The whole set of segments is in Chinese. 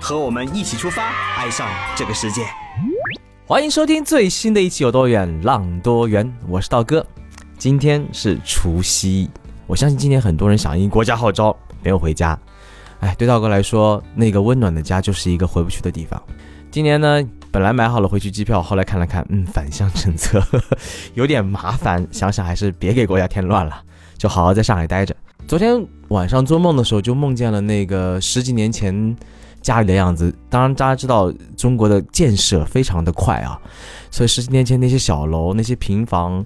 和我们一起出发，爱上这个世界。欢迎收听最新的一期《有多远浪多远》，我是道哥。今天是除夕，我相信今年很多人响应国家号召，没有回家。哎，对道哥来说，那个温暖的家就是一个回不去的地方。今年呢，本来买好了回去机票，后来看了看，嗯，返乡政策 有点麻烦，想想还是别给国家添乱了，就好好在上海待着。昨天晚上做梦的时候，就梦见了那个十几年前。家里的样子，当然大家知道中国的建设非常的快啊，所以十几年前那些小楼、那些平房，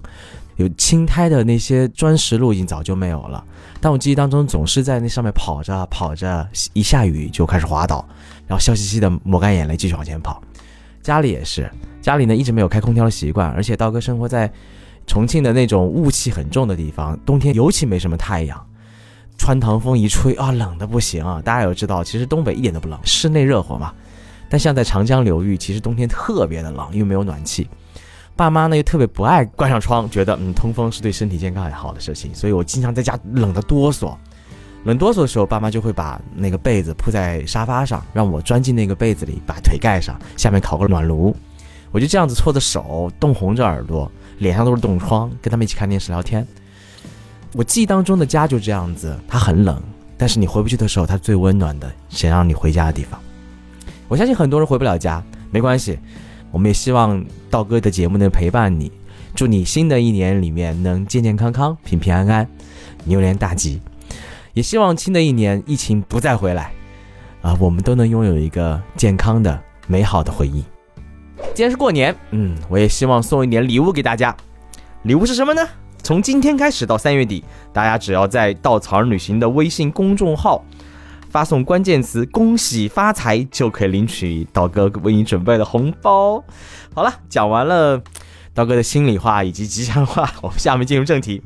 有青苔的那些砖石路已经早就没有了。但我记忆当中总是在那上面跑着跑着，一下雨就开始滑倒，然后笑嘻嘻的抹干眼泪继续往前跑。家里也是，家里呢一直没有开空调的习惯，而且道哥生活在重庆的那种雾气很重的地方，冬天尤其没什么太阳。穿堂风一吹啊，冷的不行啊！大家有知道，其实东北一点都不冷，室内热火嘛。但像在长江流域，其实冬天特别的冷，因为没有暖气。爸妈呢又特别不爱关上窗，觉得嗯通风是对身体健康很好的事情，所以我经常在家冷得哆嗦。冷哆嗦的时候，爸妈就会把那个被子铺在沙发上，让我钻进那个被子里，把腿盖上，下面烤个暖炉。我就这样子搓着手，冻红着耳朵，脸上都是冻疮，跟他们一起看电视聊天。我记忆当中的家就这样子，它很冷，但是你回不去的时候，它最温暖的，想让你回家的地方。我相信很多人回不了家，没关系，我们也希望道哥的节目能陪伴你，祝你新的一年里面能健健康康、平平安安、牛年大吉。也希望新的一年疫情不再回来，啊，我们都能拥有一个健康的、美好的回忆。既然是过年，嗯，我也希望送一点礼物给大家。礼物是什么呢？从今天开始到三月底，大家只要在稻草人旅行的微信公众号发送关键词“恭喜发财”，就可以领取道哥为你准备的红包。好了，讲完了道哥的心里话以及吉祥话，我们下面进入正题。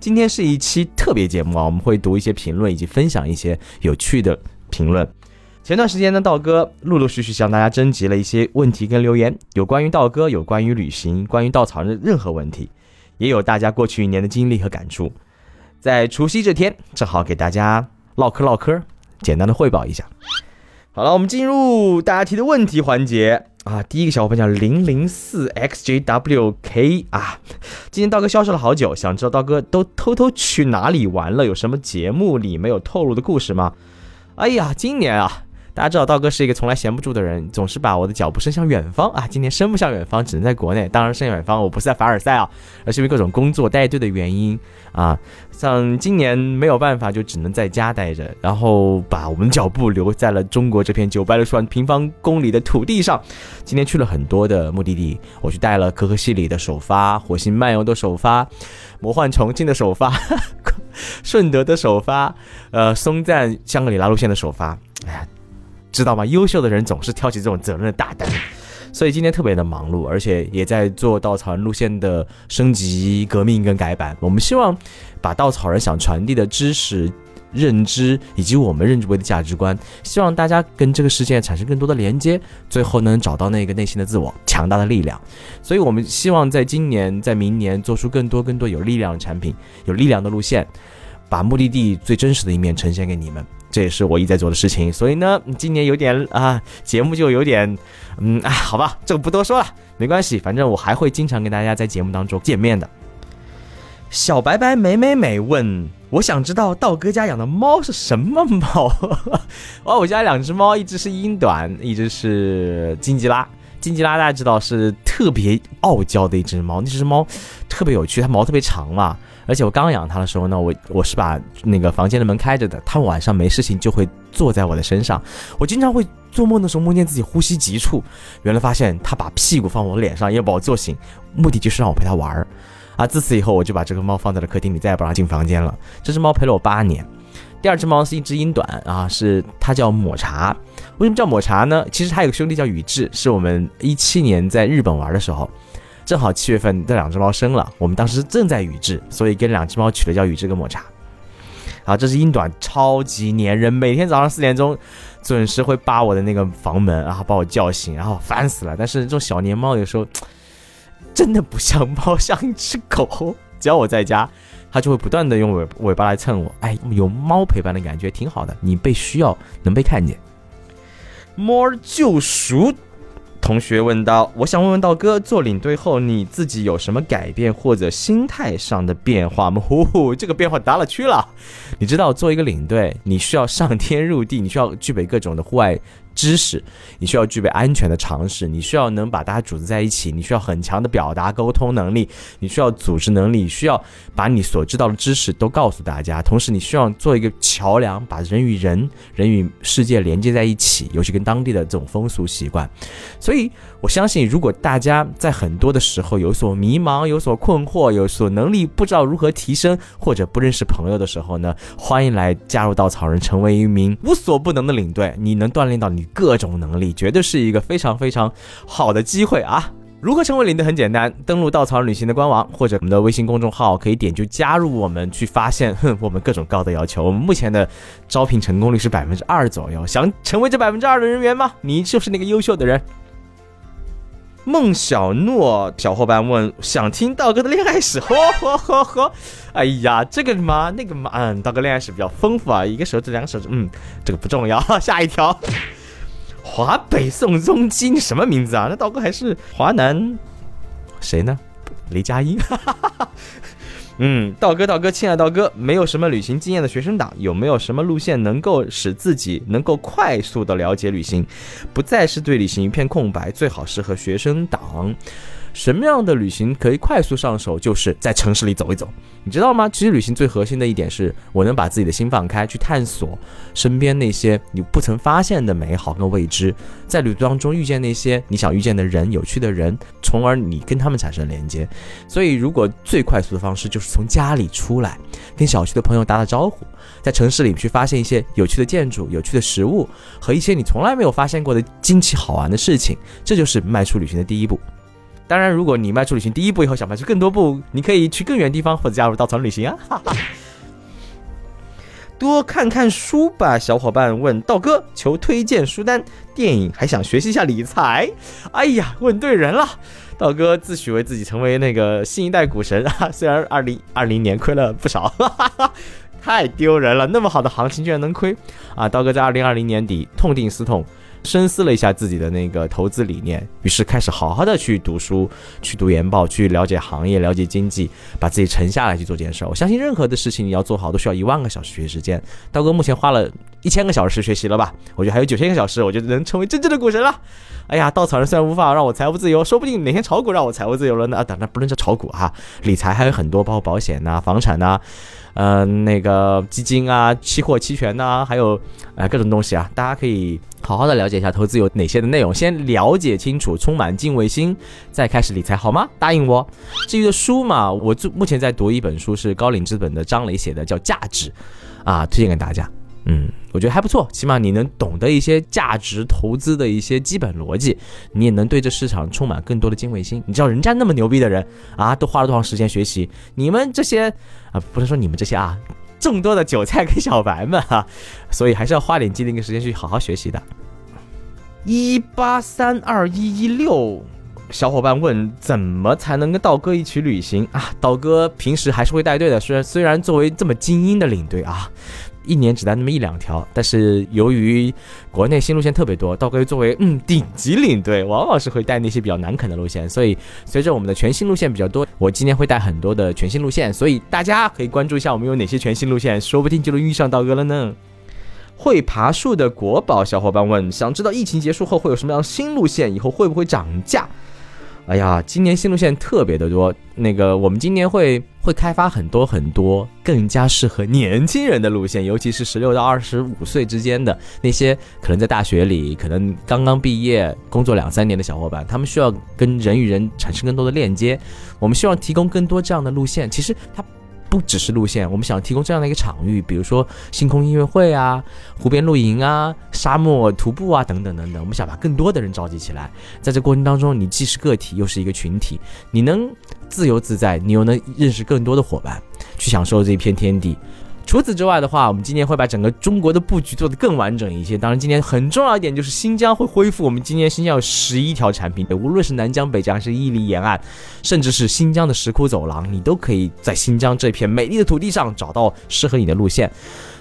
今天是一期特别节目啊，我们会读一些评论以及分享一些有趣的评论。前段时间呢，道哥陆陆续续向大家征集了一些问题跟留言，有关于道哥，有关于旅行，关于稻草人的任何问题。也有大家过去一年的经历和感触，在除夕这天，正好给大家唠嗑唠嗑，简单的汇报一下。好了，我们进入大家提的问题环节啊。第一个小伙伴叫零零四 xjwk 啊，今天道哥消失了好久，想知道道哥都偷偷去哪里玩了？有什么节目里没有透露的故事吗？哎呀，今年啊。大家知道道哥是一个从来闲不住的人，总是把我的脚步伸向远方啊！今年伸不向远方，只能在国内。当然，伸远方，我不是在凡尔赛啊，而是因为各种工作带队的原因啊。像今年没有办法，就只能在家待着，然后把我们脚步留在了中国这片九百六十万平方公里的土地上。今天去了很多的目的地，我去带了可可西里的首发、火星漫游的首发、魔幻重庆的首发、顺德的首发、呃松赞香格里拉路线的首发。哎呀！知道吗？优秀的人总是挑起这种责任的大担，所以今天特别的忙碌，而且也在做稻草人路线的升级、革命跟改版。我们希望把稻草人想传递的知识、认知以及我们认知为的价值观，希望大家跟这个世界产生更多的连接，最后能找到那个内心的自我、强大的力量。所以我们希望在今年、在明年做出更多更多有力量的产品、有力量的路线，把目的地最真实的一面呈现给你们。这也是我一直在做的事情，所以呢，今年有点啊，节目就有点，嗯啊，好吧，这个不多说了，没关系，反正我还会经常跟大家在节目当中见面的。小白白美美美问，我想知道道哥家养的猫是什么猫？哦，我家两只猫，一只是英短，一只是金吉拉。金吉拉大家知道是特别傲娇的一只猫，那只猫特别有趣，它毛特别长嘛。而且我刚养它的时候呢，我我是把那个房间的门开着的，它晚上没事情就会坐在我的身上。我经常会做梦的时候梦见自己呼吸急促，原来发现它把屁股放我脸上，要把我坐醒，目的就是让我陪它玩儿。啊，自此以后我就把这个猫放在了客厅里，再也不让进房间了。这只猫陪了我八年，第二只猫是一只英短啊，是它叫抹茶。为什么叫抹茶呢？其实它有个兄弟叫宇智，是我们一七年在日本玩的时候，正好七月份这两只猫生了，我们当时正在宇智，所以跟两只猫取了叫宇智跟抹茶。啊，这只英短超级粘人，每天早上四点钟准时会扒我的那个房门，然后把我叫醒，然后烦死了。但是这种小年猫有时候真的不像猫，像一只狗。只要我在家，它就会不断的用尾尾巴来蹭我。哎，有猫陪伴的感觉挺好的，你被需要，能被看见。猫救赎。同学问道：“我想问问道哥，做领队后你自己有什么改变或者心态上的变化吗？”呼呼，这个变化大了去了。你知道，做一个领队，你需要上天入地，你需要具备各种的户外。知识，你需要具备安全的常识，你需要能把大家组织在一起，你需要很强的表达沟通能力，你需要组织能力，需要把你所知道的知识都告诉大家，同时你需要做一个桥梁，把人与人、人与世界连接在一起，尤其跟当地的这种风俗习惯。所以，我相信，如果大家在很多的时候有所迷茫、有所困惑、有所能力不知道如何提升，或者不认识朋友的时候呢，欢迎来加入稻草人，成为一名无所不能的领队，你能锻炼到你。各种能力绝对是一个非常非常好的机会啊！如何成为领队很简单，登录稻草旅行的官网或者我们的微信公众号，可以点就加入我们，去发现哼我们各种高的要求。我们目前的招聘成功率是百分之二左右，想成为这百分之二的人员吗？你就是那个优秀的人。孟小诺小伙伴问：想听道哥的恋爱史？呵呵呵呵，哎呀，这个嘛，那个嘛，嗯，道哥恋爱史比较丰富啊，一个手指，两个手指，嗯，这个不重要。下一条。华北宋宗基，什么名字啊？那道哥还是华南，谁呢？雷佳音。嗯，道哥，道哥，亲爱的道哥，没有什么旅行经验的学生党，有没有什么路线能够使自己能够快速的了解旅行，不再是对旅行一片空白？最好适合学生党。什么样的旅行可以快速上手？就是在城市里走一走，你知道吗？其实旅行最核心的一点是我能把自己的心放开，去探索身边那些你不曾发现的美好跟未知，在旅途当中遇见那些你想遇见的人、有趣的人，从而你跟他们产生连接。所以，如果最快速的方式就是从家里出来，跟小区的朋友打打招呼，在城市里去发现一些有趣的建筑、有趣的食物和一些你从来没有发现过的惊奇好玩的事情，这就是迈出旅行的第一步。当然，如果你迈出旅行第一步以后想迈出更多步，你可以去更远地方或者加入稻草人旅行啊！哈哈。多看看书吧，小伙伴问道哥求推荐书单、电影，还想学习一下理财。哎呀，问对人了！道哥自诩为自己成为那个新一代股神啊，虽然二零二零年亏了不少，哈哈哈，太丢人了！那么好的行情居然能亏啊！道哥在二零二零年底痛定思痛。深思了一下自己的那个投资理念，于是开始好好的去读书，去读研报，去了解行业，了解经济，把自己沉下来去做这件事。我相信任何的事情你要做好，都需要一万个小时学习时间。刀哥目前花了一千个小时学习了吧？我觉得还有九千个小时，我就能成为真正的股神了。哎呀，稻草人虽然无法让我财务自由，说不定哪天炒股让我财务自由了呢？啊，当然不能叫炒股哈，理财还有很多，包括保险呐、房产呐。嗯，那个基金啊、期货、期权呐，还有呃各种东西啊，大家可以好好的了解一下投资有哪些的内容，先了解清楚，充满敬畏心，再开始理财，好吗？答应我。至于的书嘛，我就目前在读一本书，是高瓴资本的张磊写的，叫《价值》，啊，推荐给大家。嗯，我觉得还不错，起码你能懂得一些价值投资的一些基本逻辑，你也能对这市场充满更多的敬畏心。你知道人家那么牛逼的人啊，都花了多长时间学习？你们这些啊，不能说你们这些啊，众多的韭菜跟小白们哈，所以还是要花点精力跟时间去好好学习的。一八三二一一六，小伙伴问怎么才能跟道哥一起旅行啊？道哥平时还是会带队的，虽然虽然作为这么精英的领队啊。一年只带那么一两条，但是由于国内新路线特别多，道哥作为嗯顶级领队，往往是会带那些比较难啃的路线。所以随着我们的全新路线比较多，我今年会带很多的全新路线，所以大家可以关注一下我们有哪些全新路线，说不定就能遇上道哥了呢。会爬树的国宝小伙伴问，想知道疫情结束后会有什么样新路线，以后会不会涨价？哎呀，今年新路线特别的多。那个，我们今年会会开发很多很多更加适合年轻人的路线，尤其是十六到二十五岁之间的那些可能在大学里，可能刚刚毕业工作两三年的小伙伴，他们需要跟人与人产生更多的链接。我们希望提供更多这样的路线。其实他不只是路线，我们想提供这样的一个场域，比如说星空音乐会啊、湖边露营啊、沙漠徒步啊等等等等。我们想把更多的人召集起来，在这过程当中，你既是个体，又是一个群体，你能自由自在，你又能认识更多的伙伴，去享受这一片天地。除此之外的话，我们今年会把整个中国的布局做得更完整一些。当然，今年很重要一点就是新疆会恢复。我们今年新疆有十一条产品，无论是南疆、北疆，还是伊犁沿岸，甚至是新疆的石窟走廊，你都可以在新疆这片美丽的土地上找到适合你的路线。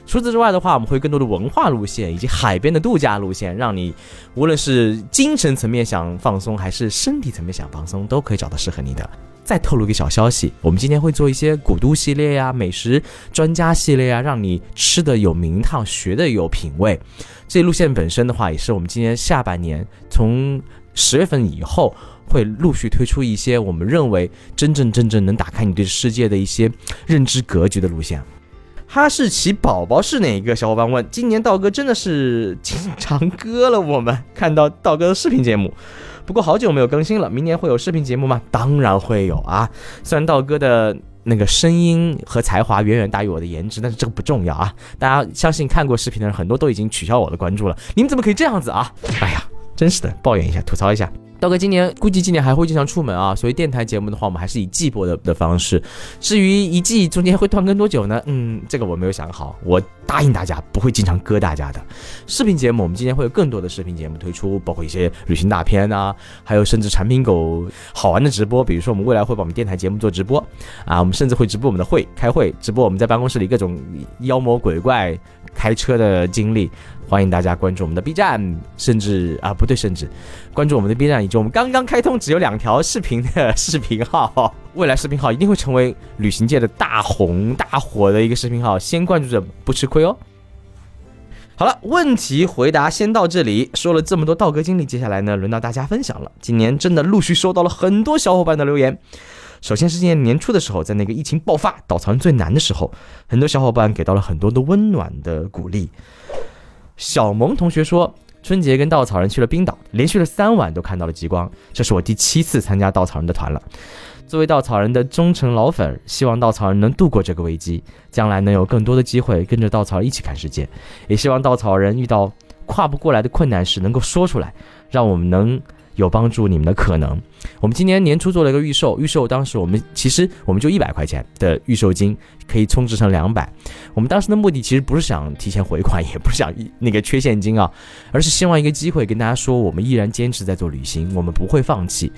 除此之外的话，我们会更多的文化路线以及海边的度假路线，让你无论是精神层面想放松，还是身体层面想放松，都可以找到适合你的。再透露一个小消息，我们今天会做一些古都系列呀、美食专家系列呀，让你吃的有名堂，学的有品味。这路线本身的话，也是我们今年下半年从十月份以后会陆续推出一些我们认为真正真正能打开你对世界的一些认知格局的路线。哈士奇宝宝是哪一个？小伙伴问。今年道哥真的是经常割了我们看到道哥的视频节目。不过好久没有更新了，明年会有视频节目吗？当然会有啊！虽然道哥的那个声音和才华远远大于我的颜值，但是这个不重要啊！大家相信看过视频的人很多都已经取消我的关注了，你们怎么可以这样子啊？哎呀，真是的，抱怨一下，吐槽一下。道哥今年估计今年还会经常出门啊，所以电台节目的话，我们还是以季播的的方式。至于一季中间会断更多久呢？嗯，这个我没有想好。我答应大家不会经常割大家的。视频节目我们今年会有更多的视频节目推出，包括一些旅行大片啊，还有甚至产品狗好玩的直播。比如说我们未来会把我们电台节目做直播啊，我们甚至会直播我们的会开会，直播我们在办公室里各种妖魔鬼怪开车的经历。欢迎大家关注我们的 B 站，甚至啊不对，甚至关注我们的 B 站，以及我们刚刚开通只有两条视频的视频号。未来视频号一定会成为旅行界的大红大火的一个视频号，先关注着不吃亏哦。好了，问题回答先到这里。说了这么多道哥经历，接下来呢，轮到大家分享了。今年真的陆续收到了很多小伙伴的留言。首先是今年年初的时候，在那个疫情爆发、稻草人最难的时候，很多小伙伴给到了很多的温暖的鼓励。小萌同学说，春节跟稻草人去了冰岛，连续了三晚都看到了极光。这是我第七次参加稻草人的团了。作为稻草人的忠诚老粉，希望稻草人能度过这个危机，将来能有更多的机会跟着稻草人一起看世界。也希望稻草人遇到跨不过来的困难时能够说出来，让我们能有帮助你们的可能。我们今年年初做了一个预售，预售当时我们其实我们就一百块钱的预售金。可以充值成两百。我们当时的目的其实不是想提前回款，也不是想那个缺现金啊，而是希望一个机会跟大家说，我们依然坚持在做旅行，我们不会放弃。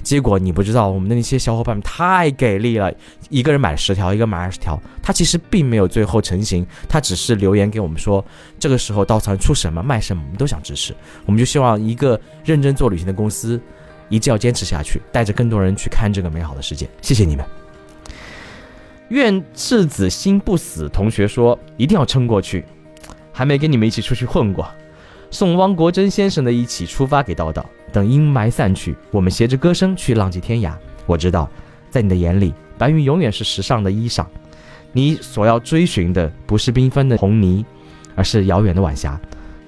结果你不知道，我们的那些小伙伴们太给力了，一个人买十条，一个买二十条。他其实并没有最后成型，他只是留言给我们说，这个时候稻草人出什么卖什么，我们都想支持。我们就希望一个认真做旅行的公司，一定要坚持下去，带着更多人去看这个美好的世界。谢谢你们。愿赤子心不死。同学说一定要撑过去，还没跟你们一起出去混过。送汪国真先生的一起出发给叨叨。等阴霾散去，我们携着歌声去浪迹天涯。我知道，在你的眼里，白云永远是时尚的衣裳。你所要追寻的不是缤纷的红泥，而是遥远的晚霞。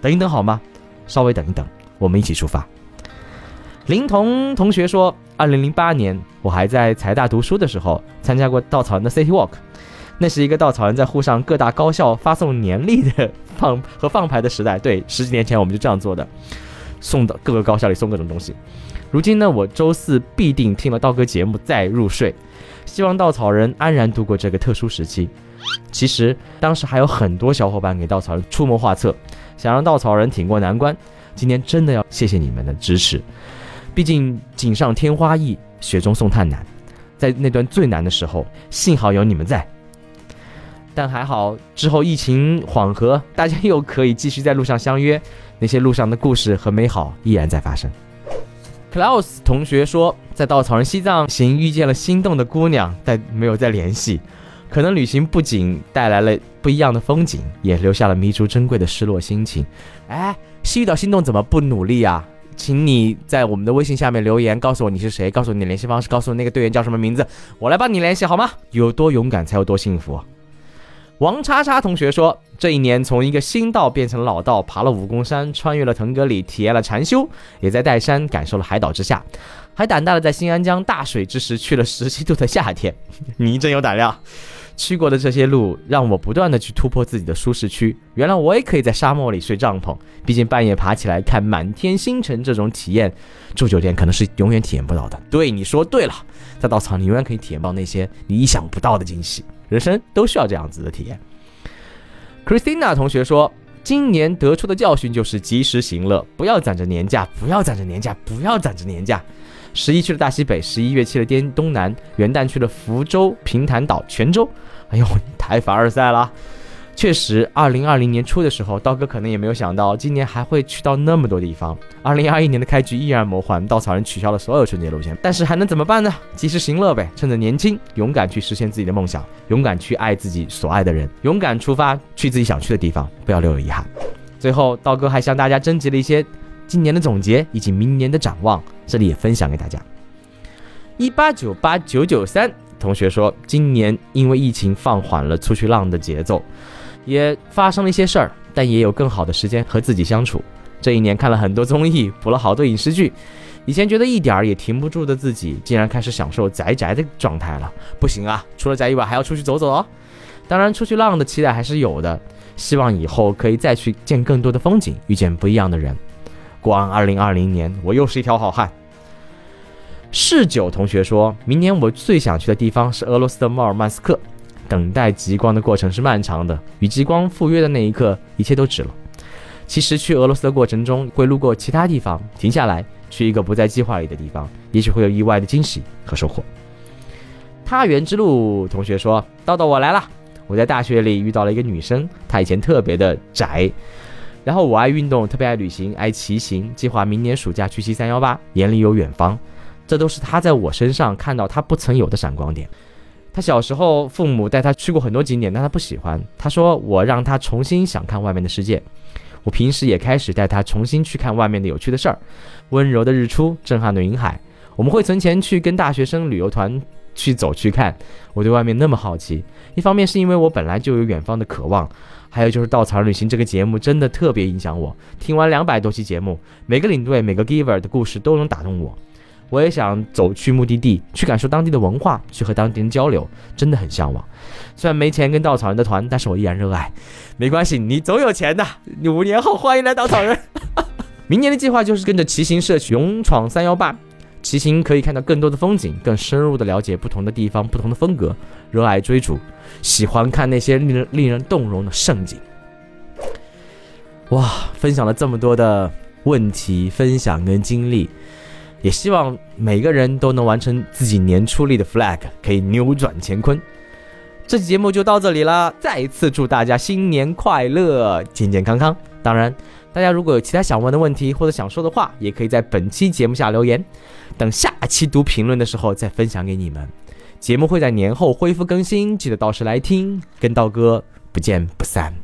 等一等好吗？稍微等一等，我们一起出发。林彤同学说。二零零八年，我还在财大读书的时候，参加过稻草人的 City Walk，那是一个稻草人在沪上各大高校发送年历的放和放牌的时代。对，十几年前我们就这样做的，送到各个高校里送各种东西。如今呢，我周四必定听了道哥节目再入睡，希望稻草人安然度过这个特殊时期。其实当时还有很多小伙伴给稻草人出谋划策，想让稻草人挺过难关。今天真的要谢谢你们的支持。毕竟锦上添花易，雪中送炭难。在那段最难的时候，幸好有你们在。但还好，之后疫情缓和，大家又可以继续在路上相约。那些路上的故事和美好依然在发生。Klaus 同学说，在稻草人西藏行遇见了心动的姑娘，但没有再联系。可能旅行不仅带来了不一样的风景，也留下了弥足珍贵的失落心情。哎，是遇到心动怎么不努力啊？请你在我们的微信下面留言，告诉我你是谁，告诉你的联系方式，告诉那个队员叫什么名字，我来帮你联系好吗？有多勇敢才有多幸福。王叉叉同学说，这一年从一个新道变成老道，爬了武功山，穿越了腾格里，体验了禅修，也在岱山感受了海岛之下，还胆大的在新安江大水之时去了十七度的夏天。你真有胆量。去过的这些路，让我不断的去突破自己的舒适区。原来我也可以在沙漠里睡帐篷，毕竟半夜爬起来看满天星辰这种体验，住酒店可能是永远体验不到的。对，你说对了，在稻草你永远可以体验到那些你意想不到的惊喜。人生都需要这样子的体验。Christina 同学说。今年得出的教训就是及时行乐，不要攒着年假，不要攒着年假，不要攒着年假。十一去了大西北，十一月去了滇东南，元旦去了福州、平潭岛、泉州。哎呦，太凡尔赛了。确实，二零二零年初的时候，刀哥可能也没有想到今年还会去到那么多地方。二零二一年的开局依然魔幻，稻草人取消了所有春节路线，但是还能怎么办呢？及时行乐呗，趁着年轻，勇敢去实现自己的梦想，勇敢去爱自己所爱的人，勇敢出发去自己想去的地方，不要留有遗憾。最后，刀哥还向大家征集了一些今年的总结以及明年的展望，这里也分享给大家。一八九八九九三同学说，今年因为疫情放缓了出去浪的节奏。也发生了一些事儿，但也有更好的时间和自己相处。这一年看了很多综艺，补了好多影视剧。以前觉得一点儿也停不住的自己，竟然开始享受宅宅的状态了。不行啊，除了宅以外，还要出去走走哦。当然，出去浪的期待还是有的，希望以后可以再去见更多的风景，遇见不一样的人。光二零二零年，我又是一条好汉。嗜酒同学说，明年我最想去的地方是俄罗斯的莫尔曼斯克。等待极光的过程是漫长的，与极光赴约的那一刻，一切都值了。其实去俄罗斯的过程中，会路过其他地方，停下来去一个不在计划里的地方，也许会有意外的惊喜和收获。他园之路同学说：“豆豆，我来了。我在大学里遇到了一个女生，她以前特别的宅，然后我爱运动，特别爱旅行，爱骑行，计划明年暑假去骑三幺八，眼里有远方。这都是他在我身上看到他不曾有的闪光点。”他小时候，父母带他去过很多景点，但他不喜欢。他说：“我让他重新想看外面的世界。”我平时也开始带他重新去看外面的有趣的事儿，温柔的日出，震撼的云海。我们会存钱去跟大学生旅游团去走去看。我对外面那么好奇，一方面是因为我本来就有远方的渴望，还有就是《稻草人旅行》这个节目真的特别影响我。听完两百多期节目，每个领队、每个 giver 的故事都能打动我。我也想走去目的地，去感受当地的文化，去和当地人交流，真的很向往。虽然没钱跟稻草人的团，但是我依然热爱。没关系，你总有钱的。你五年后欢迎来稻草人。明年的计划就是跟着骑行社去勇闯三幺八，骑行可以看到更多的风景，更深入的了解不同的地方、不同的风格。热爱追逐，喜欢看那些令人令人动容的盛景。哇，分享了这么多的问题，分享跟经历。也希望每个人都能完成自己年初立的 flag，可以扭转乾坤。这期节目就到这里了，再一次祝大家新年快乐，健健康康。当然，大家如果有其他想问的问题或者想说的话，也可以在本期节目下留言，等下期读评论的时候再分享给你们。节目会在年后恢复更新，记得到时来听，跟道哥不见不散。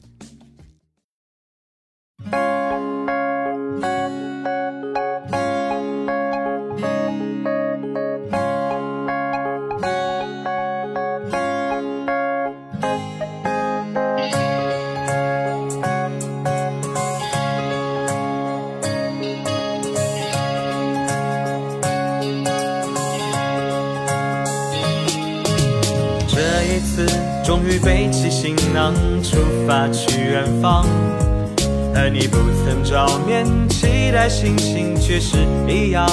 想，出发去远方，而你不曾照面，期待心情却是一样。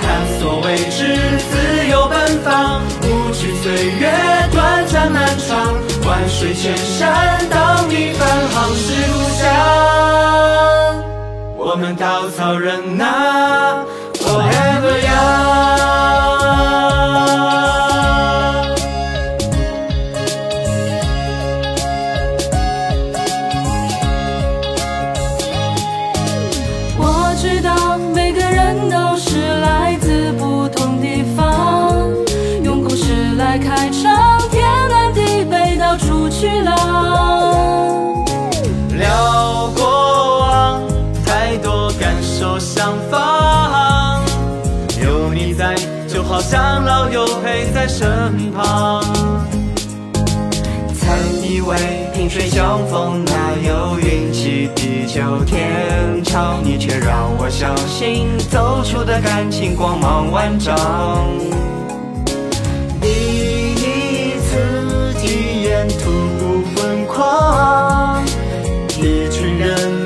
探索未知自由奔放。无惧岁月短暂漫长，万水千山，等你返航是故乡。我们稻草人呐感受相仿。有你在，就好像老友陪在身旁。曾以为萍水相逢哪有运气地久天长，你却让我相信走出的感情光芒万丈。第一次体验徒步疯狂，一群人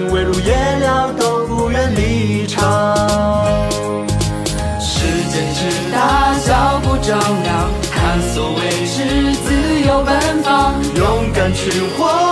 是我